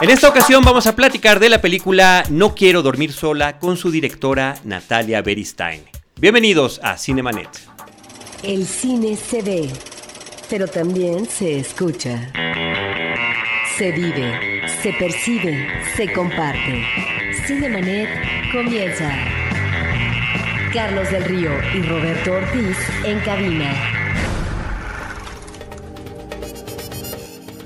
En esta ocasión vamos a platicar de la película No quiero dormir sola con su directora Natalia Beristain. Bienvenidos a Cinemanet. El cine se ve, pero también se escucha. Se vive, se percibe, se comparte. Cinemanet comienza. Carlos del Río y Roberto Ortiz en cabina.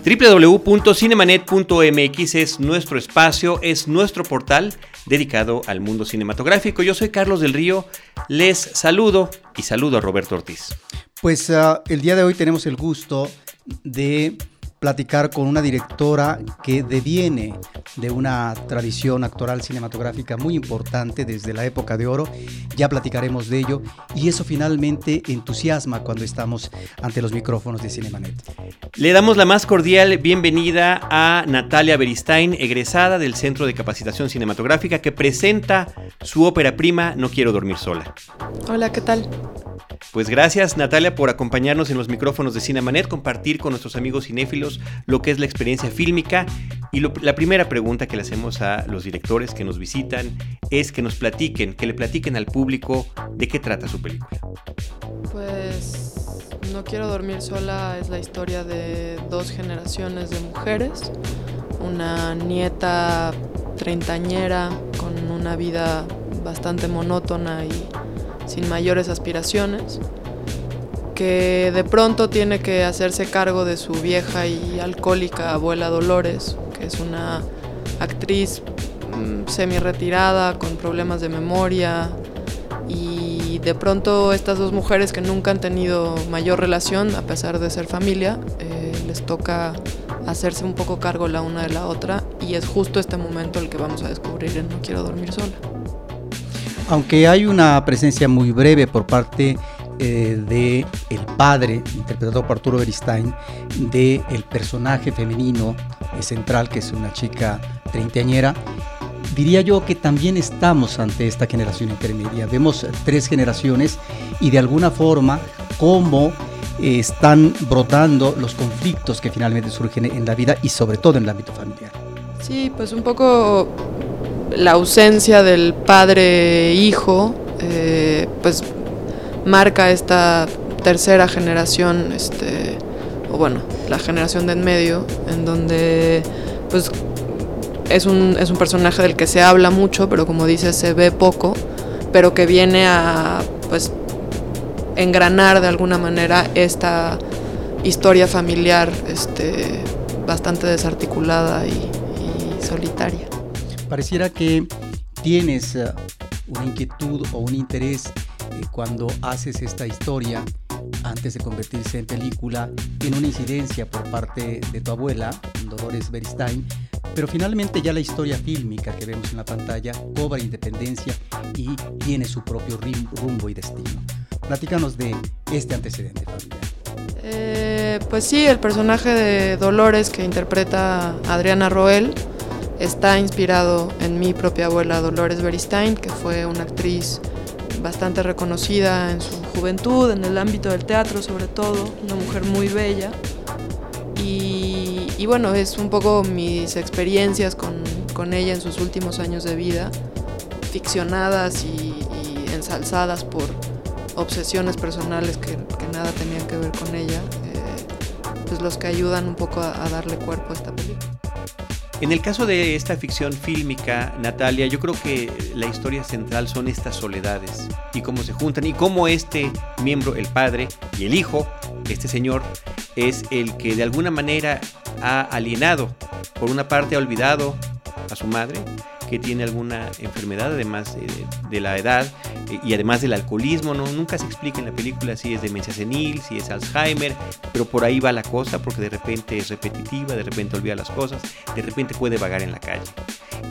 www.cinemanet.mx es nuestro espacio, es nuestro portal dedicado al mundo cinematográfico. Yo soy Carlos del Río, les saludo y saludo a Roberto Ortiz. Pues uh, el día de hoy tenemos el gusto de platicar con una directora que deviene de una tradición actoral cinematográfica muy importante desde la época de oro. Ya platicaremos de ello y eso finalmente entusiasma cuando estamos ante los micrófonos de Cinemanet. Le damos la más cordial bienvenida a Natalia Beristain, egresada del Centro de Capacitación Cinematográfica, que presenta su ópera prima No quiero dormir sola. Hola, ¿qué tal? Pues gracias Natalia por acompañarnos en los micrófonos de Cinemanet, compartir con nuestros amigos cinéfilos lo que es la experiencia fílmica. Y la primera pregunta que le hacemos a los directores que nos visitan es que nos platiquen, que le platiquen al público de qué trata su película. Pues No quiero dormir sola es la historia de dos generaciones de mujeres, una nieta treintañera con una vida bastante monótona y sin mayores aspiraciones, que de pronto tiene que hacerse cargo de su vieja y alcohólica abuela Dolores, que es una actriz mm, semi retirada con problemas de memoria y de pronto estas dos mujeres que nunca han tenido mayor relación a pesar de ser familia eh, les toca hacerse un poco cargo la una de la otra y es justo este momento el que vamos a descubrir en No quiero dormir sola. Aunque hay una presencia muy breve por parte eh, de el padre, interpretado por Arturo Beristain, de el personaje femenino eh, central, que es una chica treintañera, diría yo que también estamos ante esta generación intermedia. Vemos tres generaciones y de alguna forma cómo eh, están brotando los conflictos que finalmente surgen en la vida y sobre todo en el ámbito familiar. Sí, pues un poco la ausencia del padre-hijo, eh, pues marca esta tercera generación, este, o bueno, la generación de en medio, en donde pues es un, es un personaje del que se habla mucho, pero como dices, se ve poco, pero que viene a pues engranar de alguna manera esta historia familiar este, bastante desarticulada y, y solitaria. Pareciera que tienes uh, una inquietud o un interés eh, cuando haces esta historia antes de convertirse en película en una incidencia por parte de tu abuela, Dolores Beristain, pero finalmente ya la historia fílmica que vemos en la pantalla cobra independencia y tiene su propio rumbo y destino. Platícanos de este antecedente familiar. Eh, pues sí, el personaje de Dolores que interpreta Adriana Roel está inspirado en mi propia abuela Dolores Beristain, que fue una actriz bastante reconocida en su juventud, en el ámbito del teatro sobre todo, una mujer muy bella. Y, y bueno, es un poco mis experiencias con, con, ella en sus últimos años de vida, ficcionadas y, ensalzadas por obsesiones personales que, nada tenían que ver con ella, eh, pues los que ayudan un poco a, a darle cuerpo a esta. En el caso de esta ficción fílmica, Natalia, yo creo que la historia central son estas soledades y cómo se juntan y cómo este miembro, el padre y el hijo, este señor, es el que de alguna manera ha alienado, por una parte ha olvidado a su madre, que tiene alguna enfermedad, además de, de la edad eh, y además del alcoholismo. ¿no? Nunca se explica en la película si es demencia senil, si es Alzheimer, pero por ahí va la cosa porque de repente es repetitiva, de repente olvida las cosas, de repente puede vagar en la calle.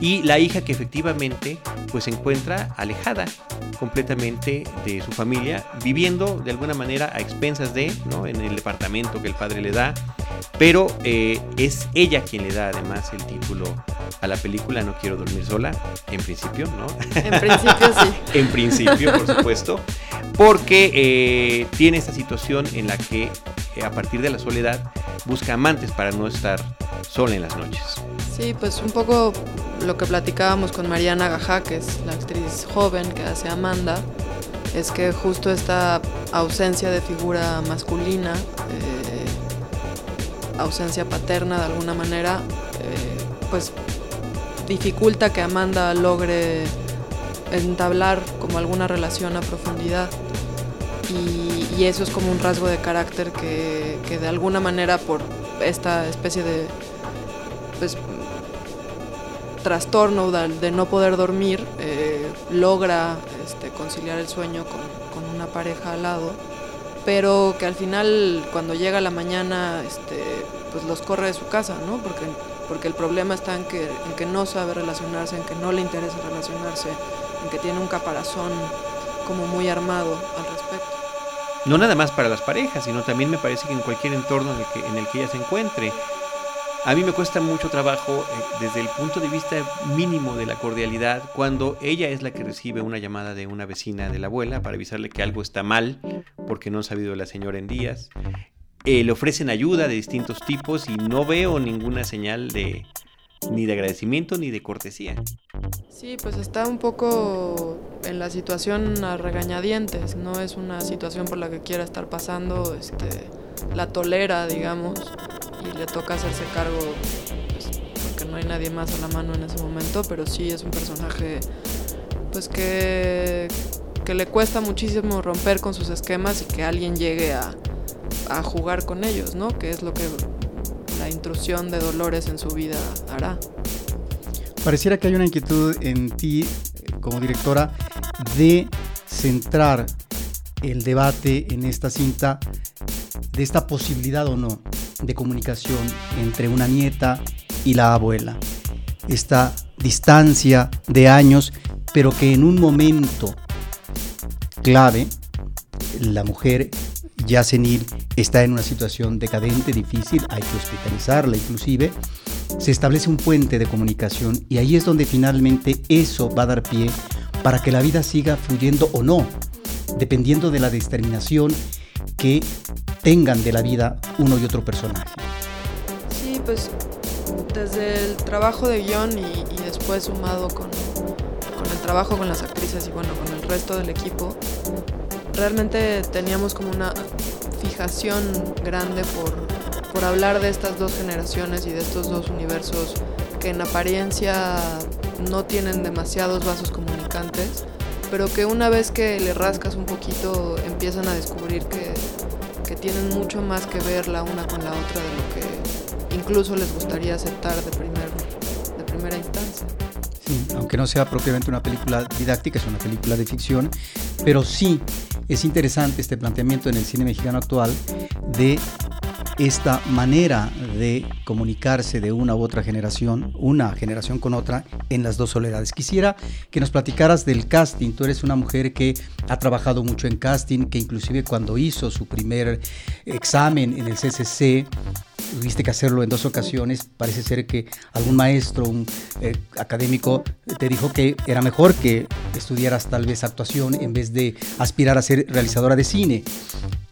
Y la hija que efectivamente pues se encuentra alejada completamente de su familia, viviendo de alguna manera a expensas de, ¿no? en el departamento que el padre le da, pero eh, es ella quien le da además el título a la película No quiero dormir sola, en principio, ¿no? En principio sí. en principio, por supuesto, porque eh, tiene esta situación en la que eh, a partir de la soledad busca amantes para no estar sola en las noches. Sí, pues un poco lo que platicábamos con Mariana Gajá, que es la actriz joven que hace Amanda, es que justo esta ausencia de figura masculina, eh, ausencia paterna de alguna manera, pues dificulta que Amanda logre entablar como alguna relación a profundidad. Y, eso es como un rasgo de carácter que, que, de alguna manera por esta especie de pues, trastorno de no poder dormir eh, logra este, conciliar el sueño con, una pareja al lado pero que al final cuando llega la mañana este, pues los corre de su casa, ¿no? Porque porque el problema está en que, en que no sabe relacionarse, en que no le interesa relacionarse, en que tiene un caparazón como muy armado al respecto. No nada más para las parejas, sino también me parece que en cualquier entorno en el que, en el que ella se encuentre. A mí me cuesta mucho trabajo eh, desde el punto de vista mínimo de la cordialidad cuando ella es la que recibe una llamada de una vecina de la abuela para avisarle que algo está mal porque no ha sabido la señora en días eh, le ofrecen ayuda de distintos tipos y no veo ninguna señal de ni de agradecimiento ni de cortesía. Sí, pues está un poco en la situación a regañadientes, no es una situación por la que quiera estar pasando, este, la tolera, digamos, y le toca hacerse cargo, pues, porque no hay nadie más a la mano en ese momento, pero sí es un personaje, pues que, que le cuesta muchísimo romper con sus esquemas y que alguien llegue a, a jugar con ellos, ¿no? Que es lo que la intrusión de Dolores en su vida hará. Pareciera que hay una inquietud en ti, eh, como directora, de centrar el debate en esta cinta de esta posibilidad o no de comunicación entre una nieta y la abuela. Esta distancia de años, pero que en un momento clave la mujer ya senil está en una situación decadente, difícil, hay que hospitalizarla inclusive, se establece un puente de comunicación y ahí es donde finalmente eso va a dar pie para que la vida siga fluyendo o no, dependiendo de la determinación que tengan de la vida uno y otro personaje. Sí, pues desde el trabajo de guion y, después sumado con, con el trabajo con las actrices y bueno, con el resto del equipo, realmente teníamos como una fijación grande por, por hablar de estas dos generaciones y de estos dos universos que en apariencia no tienen demasiados vasos comunicantes, pero que una vez que le rascas un poquito empiezan a descubrir que tienen mucho más que ver la una con la otra de lo que incluso les gustaría aceptar de, primer, de primera instancia. Sí, aunque no sea propiamente una película didáctica, es una película de ficción, pero sí es interesante este planteamiento en el cine mexicano actual de esta manera de comunicarse de una u otra generación, una generación con otra, en las dos soledades. Quisiera que nos platicaras del casting. Tú eres una mujer que ha trabajado mucho en casting, que inclusive cuando hizo su primer examen en el CCC, tuviste que hacerlo en dos ocasiones. Parece ser que algún maestro, un eh, académico, te dijo que era mejor que estudiaras tal vez actuación en vez de aspirar a ser realizadora de cine.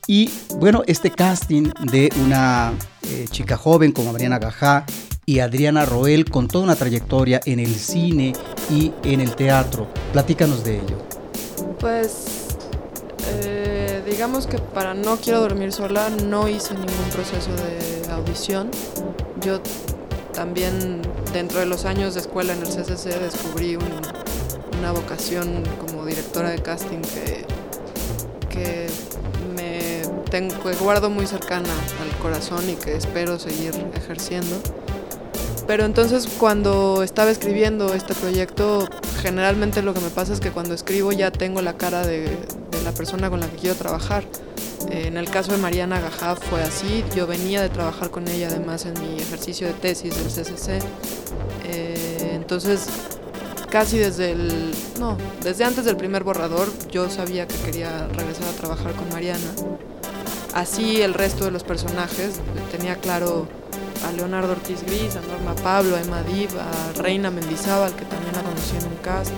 Y bueno, este casting de una eh, chica joven como Mariana Gajá y Adriana Roel con toda una trayectoria en el cine y en el teatro. Platícanos de ello. Pues eh, digamos que para No Quiero Dormir Sola no hice ningún proceso de audición. Yo también dentro de los años de escuela en el CCC descubrí una vocación como directora de casting que, que que guardo muy cercana al corazón y que espero seguir ejerciendo. Pero entonces cuando estaba escribiendo este proyecto, generalmente lo que me pasa es que cuando escribo ya tengo la cara de, la persona con la que quiero trabajar. Eh, en el caso de Mariana Gajá fue así, yo venía de trabajar con ella además en mi ejercicio de tesis del CCC. Eh, entonces casi desde el, no, desde antes del primer borrador yo sabía que quería regresar a trabajar con Mariana. Así el resto de los personajes, tenía claro a Leonardo Ortiz Gris, a Norma Pablo, a Emma a Reina Mendizábal, que también la conocí en un cast.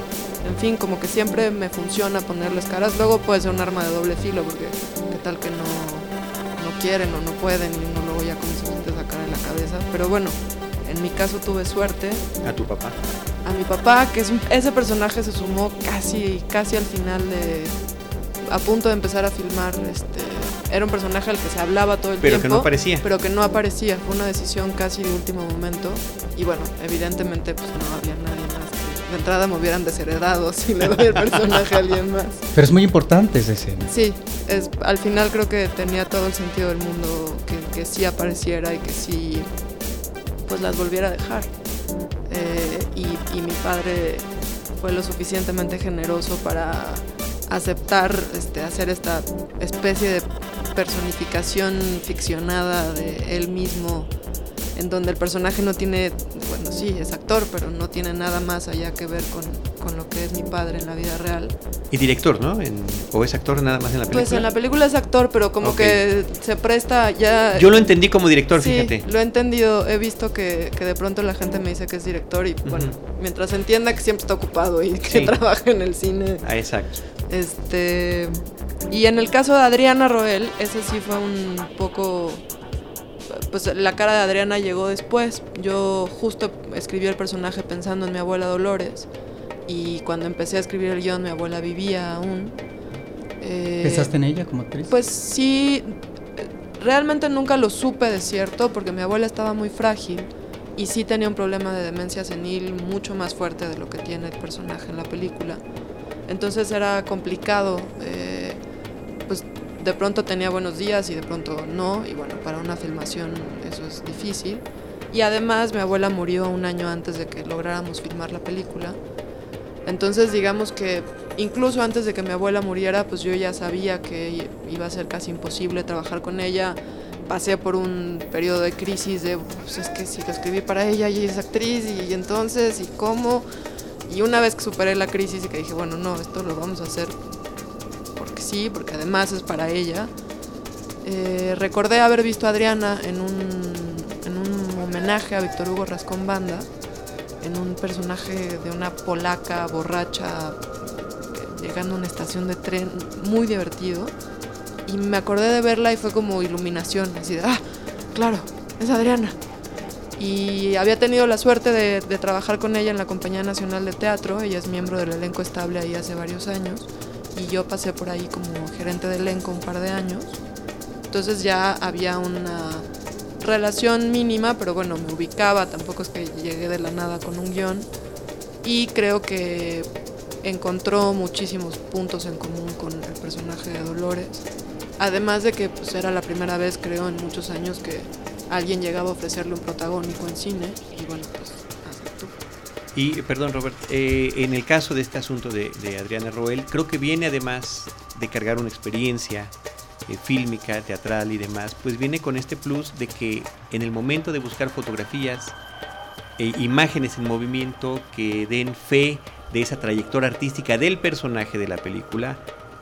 En fin, como que siempre me funciona ponerles caras. Luego puede ser un arma de doble filo, porque qué tal que no, no quieren o no pueden y uno luego ya como se siente esa cara en la cabeza. Pero bueno, En mi caso tuve suerte. ¿A tu papá? A mi papá, que es ese personaje se sumó casi, casi al final de... A punto de empezar a filmar, este, era un personaje al que se hablaba todo el pero tiempo. Pero que no aparecía. Pero que no aparecía. Fue una decisión casi de último momento. Y bueno, evidentemente pues no había de entrada me hubieran desheredado si le doy el personaje a alguien más. Pero es muy importante esa escena. Sí, es, al final creo que tenía todo el sentido del mundo que, que sí apareciera y que sí pues las volviera a dejar. Eh, y, y mi padre fue lo suficientemente generoso para aceptar este, hacer esta especie de personificación ficcionada de él mismo, en donde el personaje no tiene, bueno, sí, es actor, pero no tiene nada más allá que ver con, con lo que es mi padre en la vida real. Y director, ¿no? En, ¿O es actor nada más en la película? Pues en la película es actor, pero como okay. que se presta ya... Yo lo entendí como director, sí, fíjate. lo he entendido, he visto que, que, de pronto la gente me dice que es director y uh -huh. bueno, mientras entienda que siempre está ocupado y que sí. trabaja en el cine. Ah, exacto. Este... Y en el caso de Adriana Roel, ese sí fue un poco pues la cara de Adriana llegó después. Yo justo escribí el personaje pensando en mi abuela Dolores y cuando empecé a escribir el guion mi abuela vivía aún. Eh, ¿Pensaste en ella como actriz? Pues sí, realmente nunca lo supe de cierto porque mi abuela estaba muy frágil y sí tenía un problema de demencia senil mucho más fuerte de lo que tiene el personaje en la película. Entonces era complicado. Eh, de pronto tenía buenos días y de pronto no, y bueno, para una filmación eso es difícil. Y además mi abuela murió un año antes de que lográramos filmar la película. Entonces digamos que incluso antes de que mi abuela muriera, pues yo ya sabía que iba a ser casi imposible trabajar con ella. Pasé por un periodo de crisis de, pues es que si lo escribí para ella y es actriz y, entonces, y cómo. Y una vez que superé la crisis y que dije, bueno, no, esto lo vamos a hacer sí, porque además es para ella. Eh, recordé haber visto a Adriana en un, en un homenaje a Víctor Hugo Rascón Banda, en un personaje de una polaca borracha llegando a una estación de tren muy divertido. Y me acordé de verla y fue como iluminación, así de, ah, claro, es Adriana. Y había tenido la suerte de, de trabajar con ella en la Compañía Nacional de Teatro, ella es miembro del elenco estable ahí hace varios años y yo pasé por ahí como gerente de elenco un par de años. Entonces ya había una relación mínima, pero bueno, me ubicaba, tampoco es que llegué de la nada con un guion. Y creo que encontró muchísimos puntos en común con el personaje de Dolores. Además de que pues, era la primera vez, creo, en muchos años que alguien llegaba a ofrecerle un protagónico en cine. Y bueno, pues. Y, perdón, Robert, eh, en el caso de este asunto de, Adriana Roel, creo que viene además de cargar una experiencia eh, fílmica, teatral y demás, pues viene con este plus de que en el momento de buscar fotografías, e imágenes en movimiento que den fe de esa trayectoria artística del personaje de la película,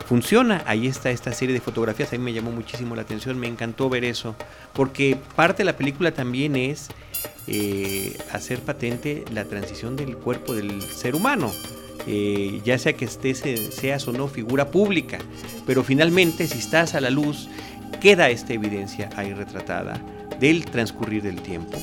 funciona. Ahí está esta serie de fotografías, a mí me llamó muchísimo la atención, me encantó ver eso, porque parte de la película también es eh, hacer patente la transición del cuerpo del ser humano. Eh, ya sea que estés, seas o no figura pública, pero finalmente si estás a la luz, queda esta evidencia ahí retratada del transcurrir del tiempo.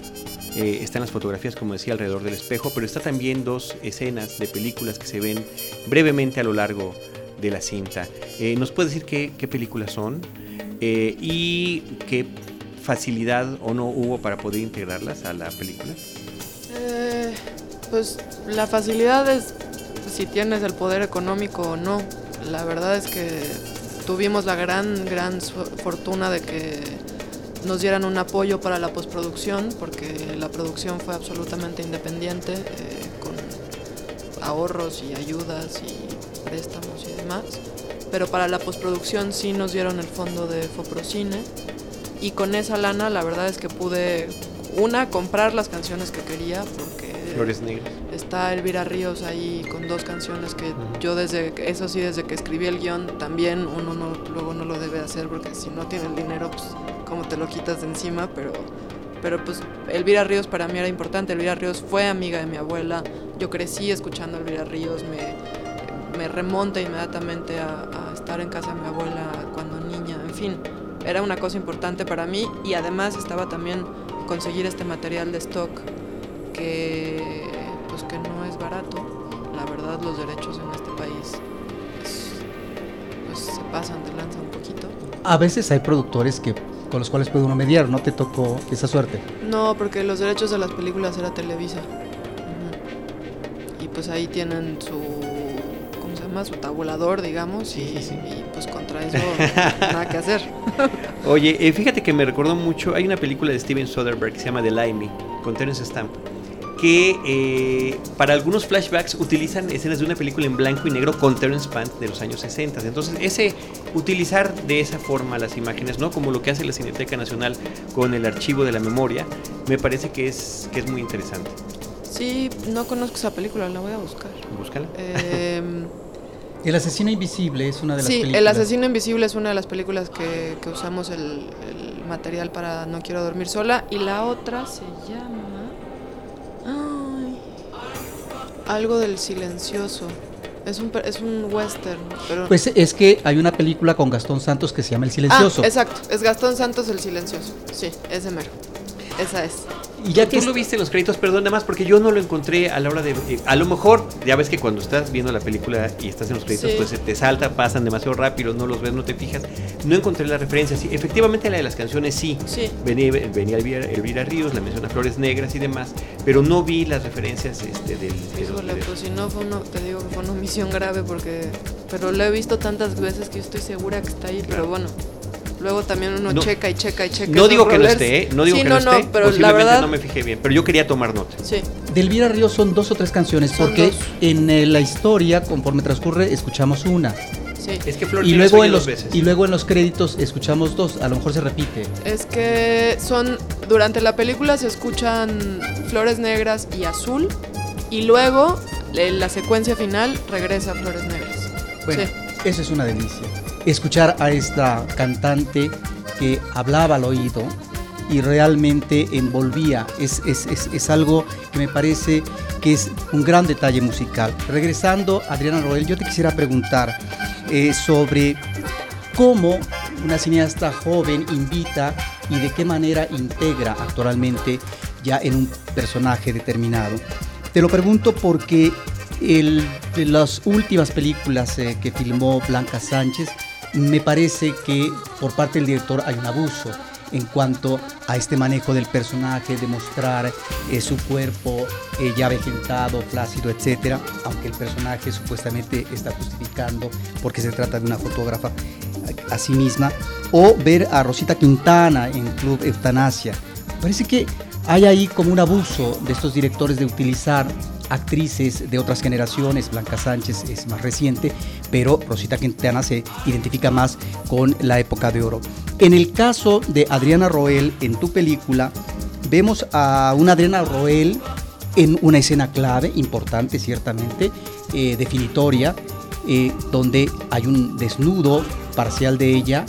Eh, están las fotografías, como decía, alrededor del espejo, pero está también dos escenas de películas que se ven brevemente a lo largo de la cinta. Eh, ¿Nos puede decir qué, qué películas son y qué facilidad o no hubo para poder integrarlas a la película? Eh, pues la facilidad es si tienes el poder económico o no. La verdad es que tuvimos la gran, gran fortuna de que nos dieran un apoyo para la postproducción, porque la producción fue absolutamente independiente, eh, con ahorros y ayudas y préstamos y demás. Pero para la postproducción sí nos dieron el fondo de Foprocine y con esa lana la verdad es que pude una comprar las canciones que quería porque Flores Negras. está Elvira Ríos ahí con dos canciones que uh -huh. yo desde eso sí desde que escribí el guion también uno no, luego no lo debe hacer porque si no tiene el dinero pues cómo te lo quitas de encima pero pero pues Elvira Ríos para mí era importante. Elvira Ríos fue amiga de mi abuela. Yo crecí escuchando a Elvira Ríos me, me remonta inmediatamente a, a estar en casa de mi abuela cuando niña en fin era una cosa importante para mí y además estaba también conseguir este material de stock que pues que no es barato. La verdad los derechos en este país pues, pues, se pasan de lanza un poquito. A veces hay productores que con los cuales puede uno mediar, ¿no te tocó esa suerte? No, porque los derechos de las películas era Televisa. Y pues ahí tienen su ¿cómo se llama? su tabulador, digamos, y, sí, sí. y, pues contra eso nada que hacer. Oye, eh, fíjate que me recordó mucho, hay una película de Steven Soderbergh que se llama The Limey, con Terence Stamp, que eh, para algunos flashbacks utilizan escenas de una película en blanco y negro con Terence Stamp de los años 60. Entonces, ese utilizar de esa forma las imágenes, ¿no? Como lo que hace la Cineteca Nacional con el archivo de la memoria, me parece que es, que es muy interesante. Sí, no conozco esa película, la voy a buscar. Búscala. Em, El asesino invisible es una de las sí, películas. El asesino invisible es una de las películas que, que usamos el, el material para No quiero dormir sola. Y la otra se llama... Ay, algo del silencioso. Es un, es un western, pero... Pues es que hay una película con Gastón Santos que se llama El Silencioso. Ah, exacto, es Gastón Santos el silencioso. Sí, ese mero. Esa es. Y ya que Tú lo viste en los créditos, perdón, nada más porque yo no lo encontré a la hora de... eh, a lo mejor, ya ves que cuando estás viendo la película y estás en los créditos, Sí. pues se te salta, pasan demasiado rápido, no los ves, no te fijas. No encontré la referencia. Sí, efectivamente la de las canciones sí. Sí. Venía, venía Elvira, Elvira Ríos, la menciona Flores Negras y demás, pero no vi las referencias este, del... Híjole, pues si no fue uno, te digo que fue una omisión grave porque... Pero lo he visto tantas veces que estoy segura que está ahí, pero bueno. Luego también uno No. checa y checa y checa. No digo que no rollers. esté, ¿eh? no digo Sí, que no, no, esté, pero la verdad... no me fijé bien, pero yo quería tomar nota. Sí, de Elvira Ríos son dos o tres canciones, Son porque dos. en eh, la historia, conforme transcurre, escuchamos una. sí. Es que Flores Y luego, en dos los, veces. y luego en los créditos escuchamos dos, a lo mejor se repite. Es que son... Durante la película se escuchan Flores Negras y Azul. Y luego, en la secuencia final, regresa a Flores Negras. Bueno, Sí. eso es una delicia. Escuchar a esta cantante que hablaba al oído y realmente envolvía. Es, es- es- es algo que me parece que es un gran detalle musical. Regresando, Adriana Roel, yo te quisiera preguntar eh, sobre cómo una cineasta joven invita y de qué manera integra actualmente ya en un personaje determinado. Te lo pregunto porque de las últimas películas eh, que filmó Blanca Sánchez, me parece que por parte del director hay un abuso en cuanto a este manejo del personaje, de mostrar eh, su cuerpo eh, ya vegetado, flácido, etcétera, aunque el personaje supuestamente está justificando porque se trata de una fotógrafa a sí misma, o ver a Rosita Quintana en Club Eutanasia. Parece que hay ahí como un abuso de estos directores de utilizar actrices de otras generaciones, Blanca Sánchez es más reciente, pero Rosita Quintana se identifica más con la época de oro. En el caso de Adriana Roel, en tu película, vemos a una Adriana Roel en una escena clave, importante ciertamente, eh, definitoria, eh, donde hay un desnudo parcial de ella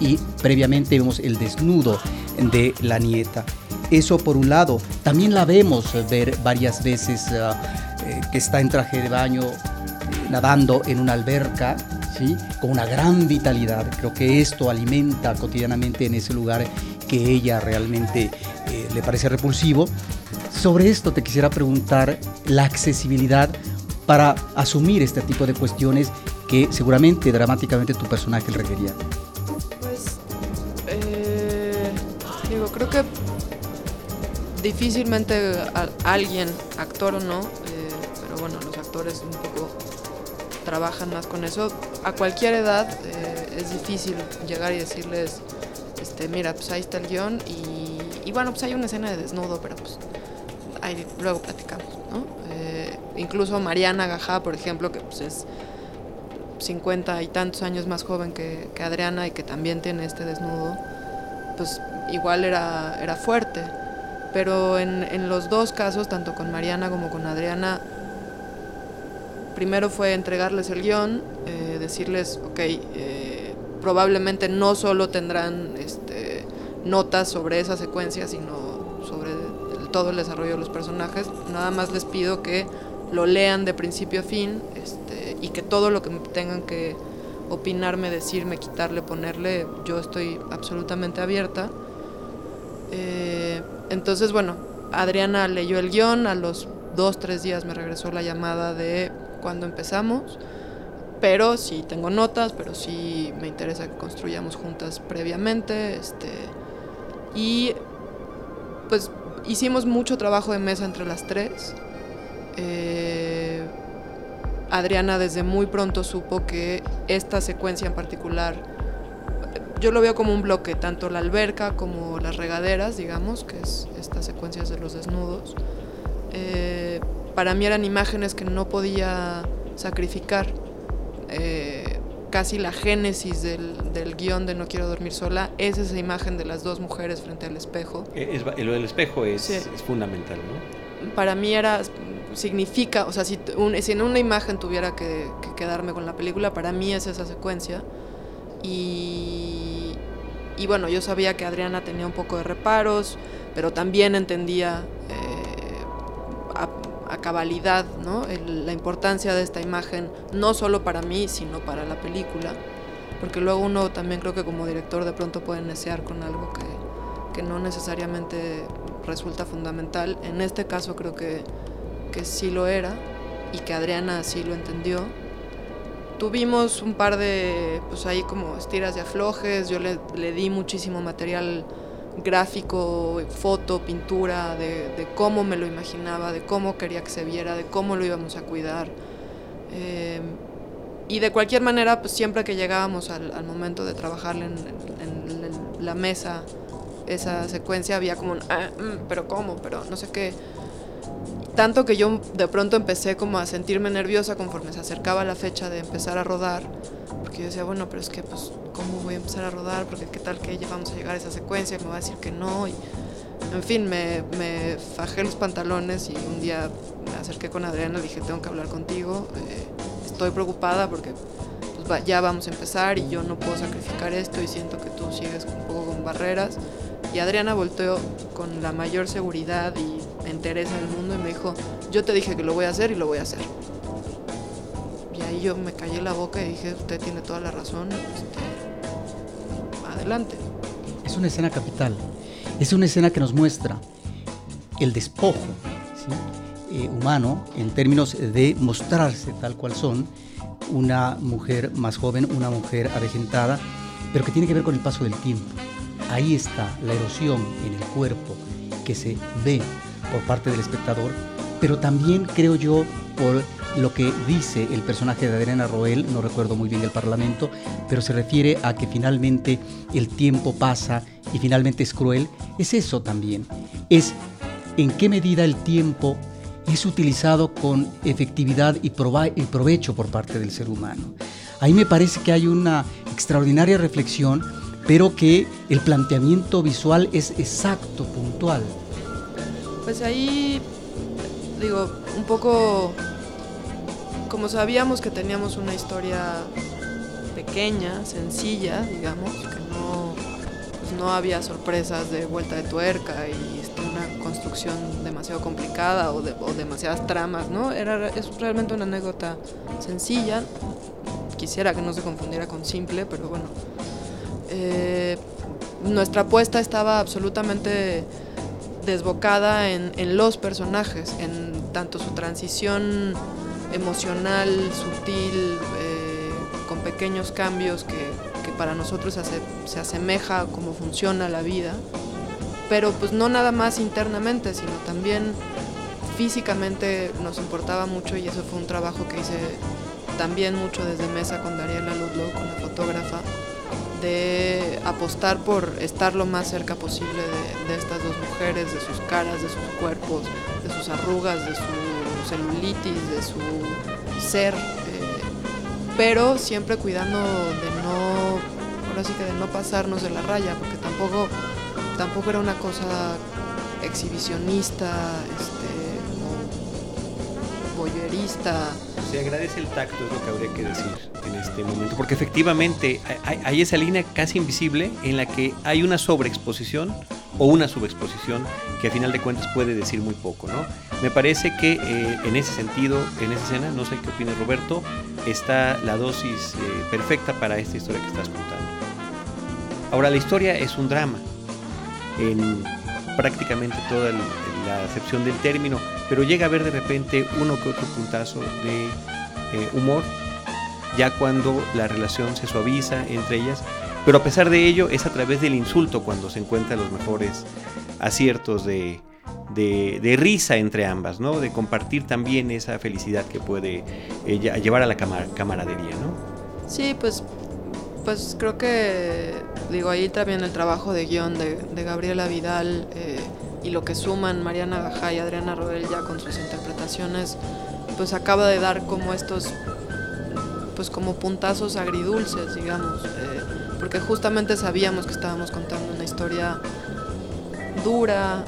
y previamente vemos el desnudo de la nieta. Eso por un lado. También la vemos eh, ver varias veces ah, eh, que está en traje de baño eh, nadando en una alberca, ¿sí? con una gran vitalidad. Creo que esto alimenta cotidianamente en ese lugar que ella realmente eh, le parece repulsivo. Sobre esto te quisiera preguntar la accesibilidad para asumir este tipo de cuestiones que seguramente dramáticamente tu personaje requería. Pues, eh, digo, creo que difícilmente alguien, actor o no, eh, pero bueno, los actores un poco trabajan más con eso. A cualquier edad eh, es difícil llegar y decirles, este, mira, pues ahí está el guion y, y bueno, pues hay una escena de desnudo, pero pues ahí luego platicamos, ¿no? Eh, incluso Mariana Gajá, por ejemplo, que pues es 50 y tantos años más joven que, que Adriana y que también tiene este desnudo, pues igual era, era fuerte. Pero en, en los dos casos, tanto con Mariana como con Adriana, primero fue entregarles el guion, eh, decirles, ok, eh, probablemente no solo tendrán este, notas sobre esa secuencia, sino sobre todo el desarrollo de los personajes. Nada más les pido que lo lean de principio a fin este, y que todo lo que tengan que opinarme, decirme, quitarle, ponerle, yo estoy absolutamente abierta. Eh, entonces, bueno, Adriana leyó el guion, a los dos, tres días me regresó la llamada de cuando empezamos, pero sí tengo notas, pero sí me interesa que construyamos juntas previamente, este, y pues hicimos mucho trabajo de mesa entre las tres. Eh, Adriana desde muy pronto supo que esta secuencia en particular, yo lo veo como un bloque, tanto la alberca como las regaderas, digamos, que es estas secuencias de los desnudos. Eh, para mí eran imágenes que no podía sacrificar. Eh, casi la génesis del, del, guion de No quiero dormir sola es esa imagen de las dos mujeres frente al espejo. Es, lo del espejo es, es fundamental, ¿no? Para mí era significa, o sea, si, en una imagen tuviera que, quedarme con la película, para mí es esa secuencia. Y, y, bueno, yo sabía que Adriana tenía un poco de reparos, pero también entendía eh, a, cabalidad ¿no? la importancia de esta imagen, no solo para mí, sino para la película. Porque luego uno también creo que como director de pronto puede desear con algo que, que no necesariamente resulta fundamental. En este caso creo que que sí lo era y que Adriana sí lo entendió. Tuvimos un par de, pues ahí como estiras de aflojes, yo le, le di muchísimo material gráfico, foto, pintura, de, cómo me lo imaginaba, de cómo quería que se viera, de cómo lo íbamos a cuidar. Eh, y de cualquier manera, pues siempre que llegábamos al, momento de trabajar en, la mesa, esa secuencia había como un, ah, mm, pero cómo, pero no sé qué. Tanto que yo de pronto empecé como a sentirme nerviosa conforme se acercaba la fecha de empezar a rodar, porque yo decía, bueno, pero es que pues, ¿cómo voy a empezar a rodar? Porque qué tal que vamos a llegar a esa secuencia, me va a decir que no. Y, en fin, me, me fajé los pantalones y un día me acerqué con Adriana y dije, tengo que hablar contigo, eh, estoy preocupada porque pues, ya vamos a empezar y yo no puedo sacrificar esto y siento que tú sigues un poco con barreras. Y Adriana volteó con la mayor seguridad y entereza del mundo y me dijo, yo te dije que lo voy a hacer y lo voy a hacer. Y ahí yo me callé la boca y dije, usted tiene toda la razón, este, adelante. Es una escena capital, es una escena que nos muestra el despojo eh, humano en términos de mostrarse tal cual son, una mujer más joven, una mujer avejentada, pero que tiene que ver con el paso del tiempo. Ahí está la erosión en el cuerpo que se ve por parte del espectador, pero también creo yo por lo que dice el personaje de Adriana Roel, no recuerdo muy bien el Parlamento, pero se refiere a que finalmente el tiempo pasa y finalmente es cruel, es eso también, es en qué medida el tiempo es utilizado con efectividad y, y provecho por parte del ser humano. Ahí me parece que hay una extraordinaria reflexión, pero que el planteamiento visual es exacto, puntual. Pues ahí, digo, un poco, como sabíamos que teníamos una historia pequeña, sencilla, digamos, que no, pues no había sorpresas de vuelta de tuerca y una construcción demasiado complicada o, demasiadas tramas, ¿no? Era, es realmente una anécdota sencilla. Quisiera que no se confundiera con simple, pero bueno. Eh, nuestra apuesta estaba absolutamente desbocada en, los personajes, en tanto su transición emocional, sutil, eh, con pequeños cambios que, para nosotros se asemeja a cómo funciona la vida, pero pues no nada más internamente, sino también físicamente nos importaba mucho y eso fue un trabajo que hice también mucho desde mesa con Dariela Ludlow, con la fotógrafa de apostar por estar lo más cerca posible de, estas dos mujeres, de sus caras, de sus cuerpos, de sus arrugas, de su celulitis, de su ser, eh, pero siempre cuidando de no, ahora sí que de no pasarnos de la raya, porque tampoco, tampoco era una cosa exhibicionista, este, boyerista. Se agradece el tacto, es lo que habría que decir en este momento, porque efectivamente hay, esa línea casi invisible en la que hay una sobreexposición o una subexposición que a final de cuentas puede decir muy poco, ¿no? Me parece que eh, en ese sentido, en esa escena, no sé qué opina Roberto, está la dosis eh, perfecta para esta historia que estás contando. Ahora, la historia es un drama en prácticamente todo el la acepción del término, pero llega a haber de repente uno que otro puntazo de eh, humor, ya cuando la relación se suaviza entre ellas, pero a pesar de ello es a través del insulto cuando se encuentran los mejores aciertos de, de, risa entre ambas, ¿no? De compartir también esa felicidad que puede ella llevar a la camaradería, ¿no? Sí, pues, pues creo que, digo, ahí también el trabajo de guion de, Gabriela Vidal eh, y lo que suman Mariana Gajá y Adriana Rodel ya con sus interpretaciones, pues acaba de dar como estos, pues como puntazos agridulces, digamos, eh, porque justamente sabíamos que estábamos contando una historia dura,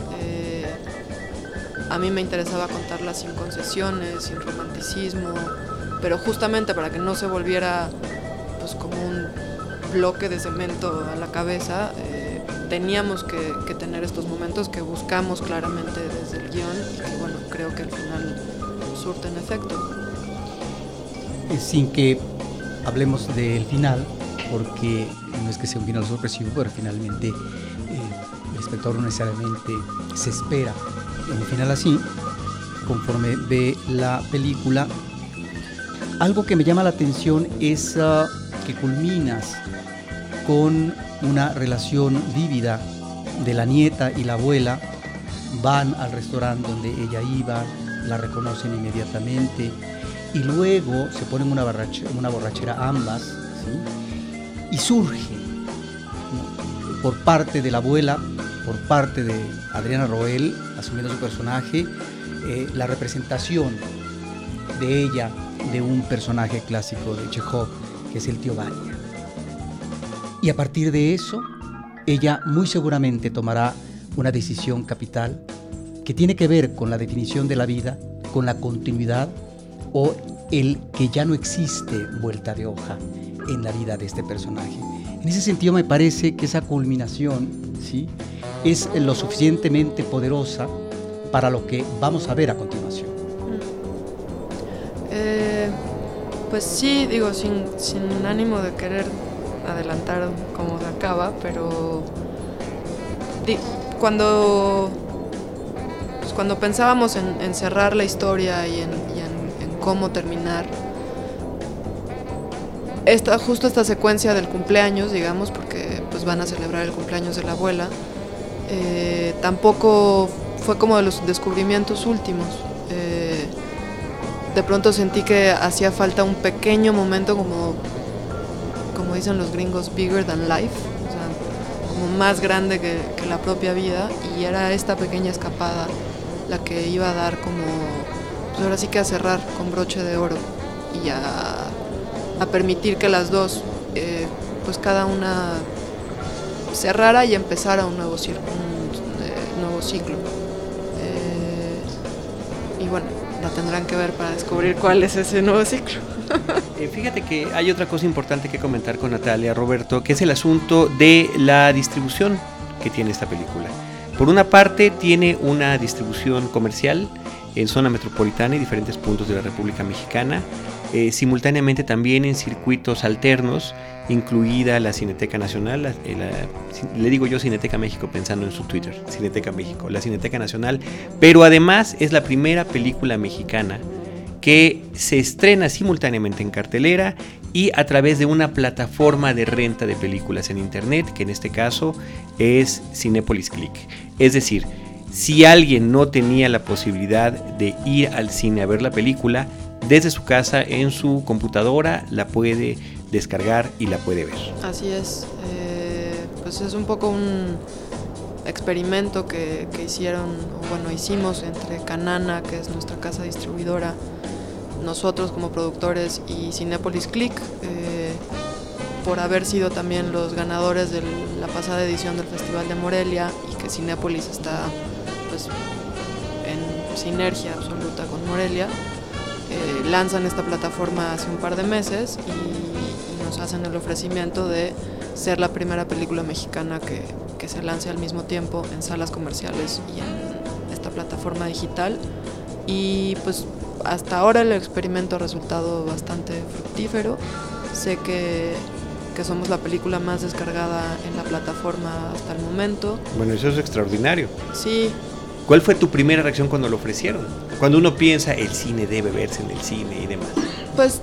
a mí me interesaba contarla sin concesiones, sin romanticismo, pero justamente para que no se volviera pues como un bloque de cemento a la cabeza, eh, teníamos que, tener estos momentos que buscamos claramente desde el guion y que bueno, creo que al final surten efecto. Eh, sin que hablemos del final, porque no es que sea un final sorpresivo, pero finalmente eh, el espectador no necesariamente se espera un final así, conforme ve la película. Algo que me llama la atención es ah, que culminas con una relación vívida de la nieta y la abuela. Van al restaurante donde ella iba, la reconocen inmediatamente y luego se ponen una, borrachera, ambas y surge por parte de la abuela por parte de Adriana Roel, asumiendo su personaje, eh, la representación de ella de un personaje clásico de Chekhov, que es el tío Vania. Y a partir de eso, ella muy seguramente tomará una decisión capital que tiene que ver con la definición de la vida, con la continuidad o el que ya no existe vuelta de hoja en la vida de este personaje. En ese sentido me parece que esa culminación, ¿sí? es lo suficientemente poderosa para lo que vamos a ver a continuación. Eh, pues sí, digo, sin, ánimo de querer adelantar cómo se acaba, pero cuando, pues cuando pensábamos en, cerrar la historia y en, cómo terminar, esta, justo esta secuencia del cumpleaños, digamos, porque pues van a celebrar el cumpleaños de la abuela, eh, tampoco fue como de los descubrimientos últimos. Eh, de pronto sentí que hacía falta un pequeño momento como, como dicen los gringos, bigger than life, como más grande que, la propia vida y era esta pequeña escapada la que iba a dar como, pues ahora sí que a cerrar con broche de oro y a, permitir que las dos, eh, pues cada una cerrara y empezara un nuevo. Un, nuevo ciclo. Eh, y bueno, la tendrán que ver para descubrir cuál es ese nuevo ciclo. Eh, fíjate que hay otra cosa importante que comentar con Natalia, Roberto, que es el asunto de la distribución que tiene esta película. Por una parte, tiene una distribución comercial en zona metropolitana y diferentes puntos de la República Mexicana, eh, simultáneamente también en circuitos alternos incluida la Cineteca Nacional, eh, le digo yo Cineteca México pensando en su Twitter, Cineteca México, la Cineteca Nacional, pero además es la primera película mexicana que se estrena simultáneamente en cartelera y a través de una plataforma de renta de películas en internet, que en este caso es Cinepolis Click. Es decir, si alguien no tenía la posibilidad de ir al cine a ver la película, desde su casa en su computadora la puede descargar y la puede ver. Así es, eh, pues es un poco un experimento que, hicieron, bueno, hicimos entre Canana, que es nuestra casa distribuidora, nosotros como productores y Cinepolis Click, eh, por haber sido también los ganadores de la pasada edición del Festival de Morelia y que Cinepolis está pues en sinergia absoluta con Morelia. Eh, lanzan esta plataforma hace un par de meses y nos hacen el ofrecimiento de ser la primera película mexicana que, se lance al mismo tiempo en salas comerciales y en esta plataforma digital. Y pues hasta ahora el experimento ha resultado bastante fructífero. Sé que, que somos la película más descargada en la plataforma hasta el momento. Bueno, eso es extraordinario. Sí, ¿Cuál fue tu primera reacción cuando lo ofrecieron? Cuando uno piensa el cine debe verse en el cine y demás. Pues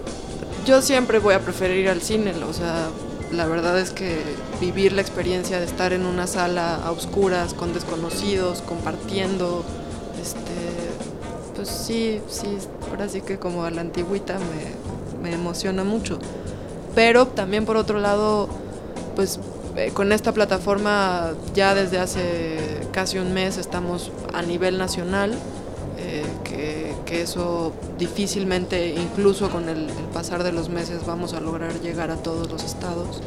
yo siempre voy a preferir ir al cine, o sea, la verdad es que vivir la experiencia de estar en una sala a oscuras con desconocidos, compartiendo, este, pues sí, sí, ahora sí que como a la antigüita me, me emociona mucho. Pero también por otro lado, pues eh, con esta plataforma ya desde hace casi un mes estamos a nivel nacional, eh, que, que, eso difícilmente, incluso con el, el, pasar de los meses, vamos a lograr llegar a todos los estados.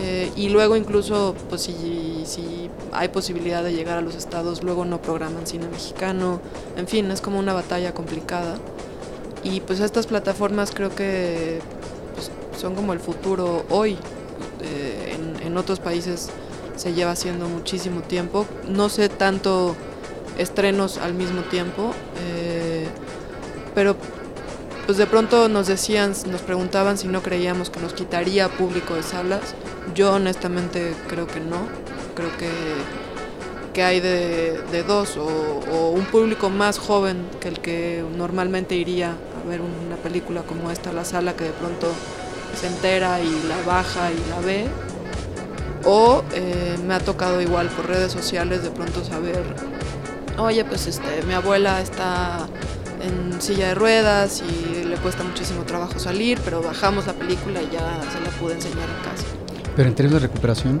Eh, y luego incluso, pues si, si hay posibilidad de llegar a los estados, luego no programan cine mexicano, en fin, es como una batalla complicada. Y pues estas plataformas creo que pues, son como el futuro hoy. Eh, en, en, otros países se lleva haciendo muchísimo tiempo. No sé tanto estrenos al mismo tiempo, eh, pero pues de pronto nos decían, nos preguntaban si no creíamos que nos quitaría público de salas. Yo honestamente creo que no. Creo que, que hay de, de dos, o, un público más joven que el que normalmente iría a ver una película como esta a la sala, que de pronto se entera y la baja y la ve. O eh, me ha tocado igual por redes sociales de pronto saber, oye, pues este, mi abuela está en silla de ruedas y le cuesta muchísimo trabajo salir, pero bajamos la película y ya se la pude enseñar en casa. Pero en términos de recuperación.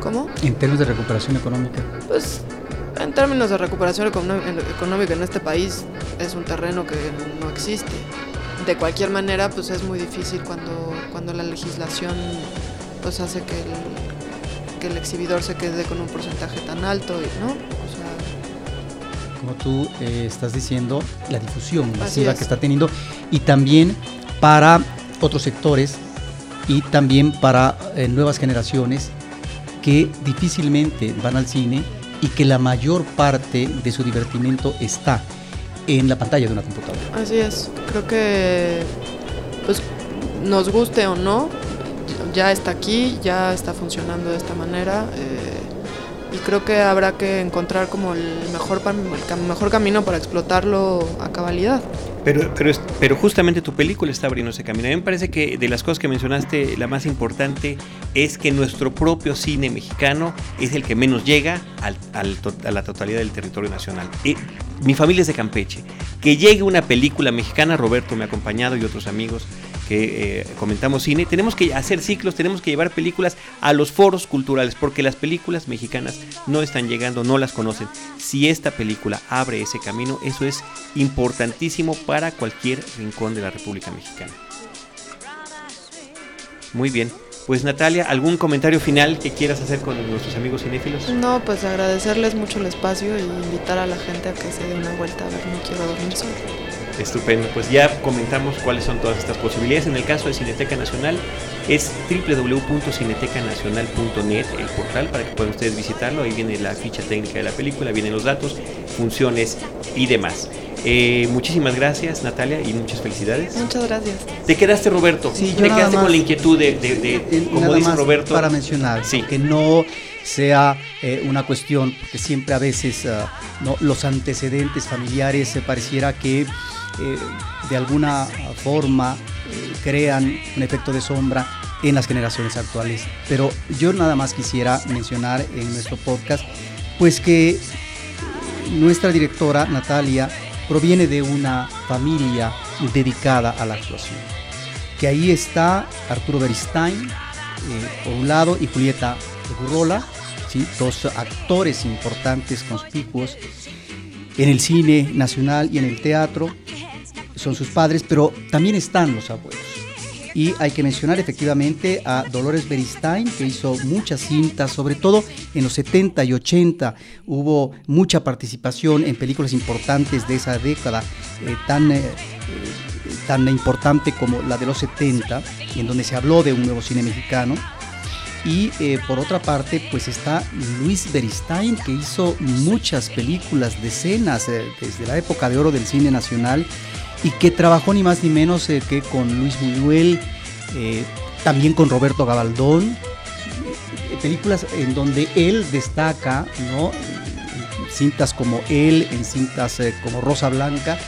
¿Cómo? En términos de recuperación económica. Pues en términos de recuperación económica en este país es un terreno que no existe. De cualquier manera, pues es muy difícil cuando, cuando la legislación pues hace que el, que el exhibidor se quede con un porcentaje tan alto, ¿no? O sea, como tú eh, estás diciendo, la difusión masiva que está teniendo y también para otros sectores y también para eh, nuevas generaciones que difícilmente van al cine y que la mayor parte de su divertimento está en la pantalla de una computadora. Así es, creo que pues nos guste o no, ya está aquí, ya está funcionando de esta manera. Eh, y creo que habrá que encontrar como el mejor, el mejor camino para explotarlo a cabalidad. Pero, pero, pero justamente tu película está abriendo ese camino. A mí me parece que de las cosas que mencionaste, la más importante es que nuestro propio cine mexicano es el que menos llega al, al, a la totalidad del territorio nacional. Y mi familia es de Campeche. Que llegue una película mexicana, Roberto me ha acompañado y otros amigos que eh, comentamos cine, tenemos que hacer ciclos, tenemos que llevar películas a los foros culturales, porque las películas mexicanas no están llegando, no las conocen. Si esta película abre ese camino, eso es importantísimo para cualquier rincón de la República Mexicana. Muy bien. Pues Natalia, ¿algún comentario final que quieras hacer con nuestros amigos cinéfilos? No, pues agradecerles mucho el espacio y invitar a la gente a que se dé una vuelta a ver No quiero dormir solo. Estupendo, pues ya comentamos cuáles son todas estas posibilidades. En el caso de Cineteca Nacional es www.cinetecanacional.net el portal para que puedan ustedes visitarlo. Ahí viene la ficha técnica de la película, vienen los datos, funciones y demás. Eh, muchísimas gracias Natalia y muchas felicidades. Muchas gracias. ¿Te quedaste Roberto? Sí, yo ¿Te nada quedaste más, con la inquietud de, de, de eh, como nada dice más Roberto? Para mencionar, Sí. que no sea eh, una cuestión, porque siempre a veces uh, no, los antecedentes familiares se pareciera que eh, de alguna forma eh, crean un efecto de sombra en las generaciones actuales. Pero yo nada más quisiera mencionar en nuestro podcast, pues que eh, nuestra directora Natalia proviene de una familia dedicada a la actuación. Que ahí está Arturo Beristain, por un lado, y Julieta Gurrola, dos actores importantes, conspicuos en el cine nacional y en el teatro. Son sus padres, pero también están los abuelos. Y hay que mencionar efectivamente a Dolores Beristain, que hizo muchas cintas, sobre todo en los 70 y 80. Hubo mucha participación en películas importantes de esa década, eh, tan, eh, tan importante como la de los 70, en donde se habló de un nuevo cine mexicano. Y eh, por otra parte, pues está Luis Beristain, que hizo muchas películas, decenas, eh, desde la época de oro del cine nacional, y que trabajó ni más ni menos eh, que con Luis Buñuel, eh, también con Roberto Gabaldón, eh, películas en donde él destaca, ¿no? cintas como él, en cintas como Rosa Blanca,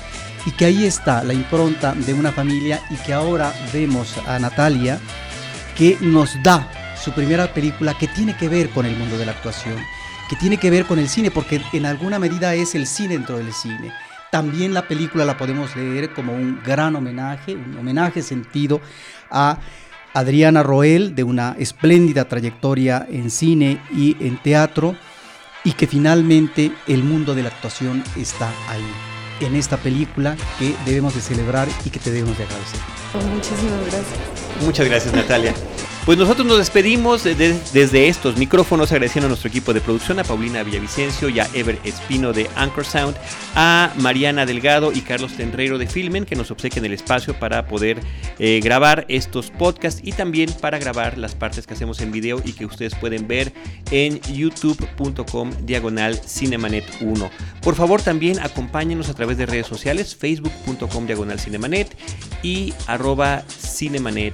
y que ahí está la impronta de una familia y que ahora vemos a Natalia que nos da su primera película que tiene que ver con el mundo de la actuación, que tiene que ver con el cine, porque en alguna medida es el cine dentro del cine. También la película la podemos leer como un gran homenaje, un homenaje sentido a Adriana Roel, de una espléndida trayectoria en cine y en teatro, y que finalmente el mundo de la actuación está ahí, en esta película que debemos de celebrar y que te debemos de agradecer. Muchísimas gracias. Muchas gracias Natalia. Pues nosotros nos despedimos desde estos micrófonos agradeciendo a nuestro equipo de producción, a Paulina Villavicencio y a Ever Espino de Anchor Sound, a Mariana Delgado y Carlos Tenreiro de Filmen que nos obsequian el espacio para poder eh, grabar estos podcasts y también para grabar las partes que hacemos en video y que ustedes pueden ver en youtube.com diagonal cinemanet 1. Por favor también acompáñenos a través de redes sociales, facebook.com diagonal cinemanet y arroba cinemanet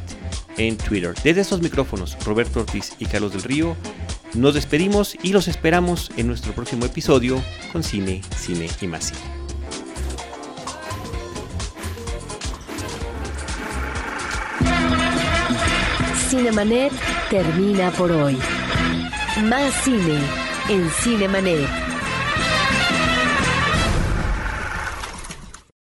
en Twitter. Desde estos micrófonos, Roberto Ortiz y Carlos del Río, nos despedimos y los esperamos en nuestro próximo episodio con Cine, Cine y más Cine. Cinemanet termina por hoy. Más cine en Cinemanet.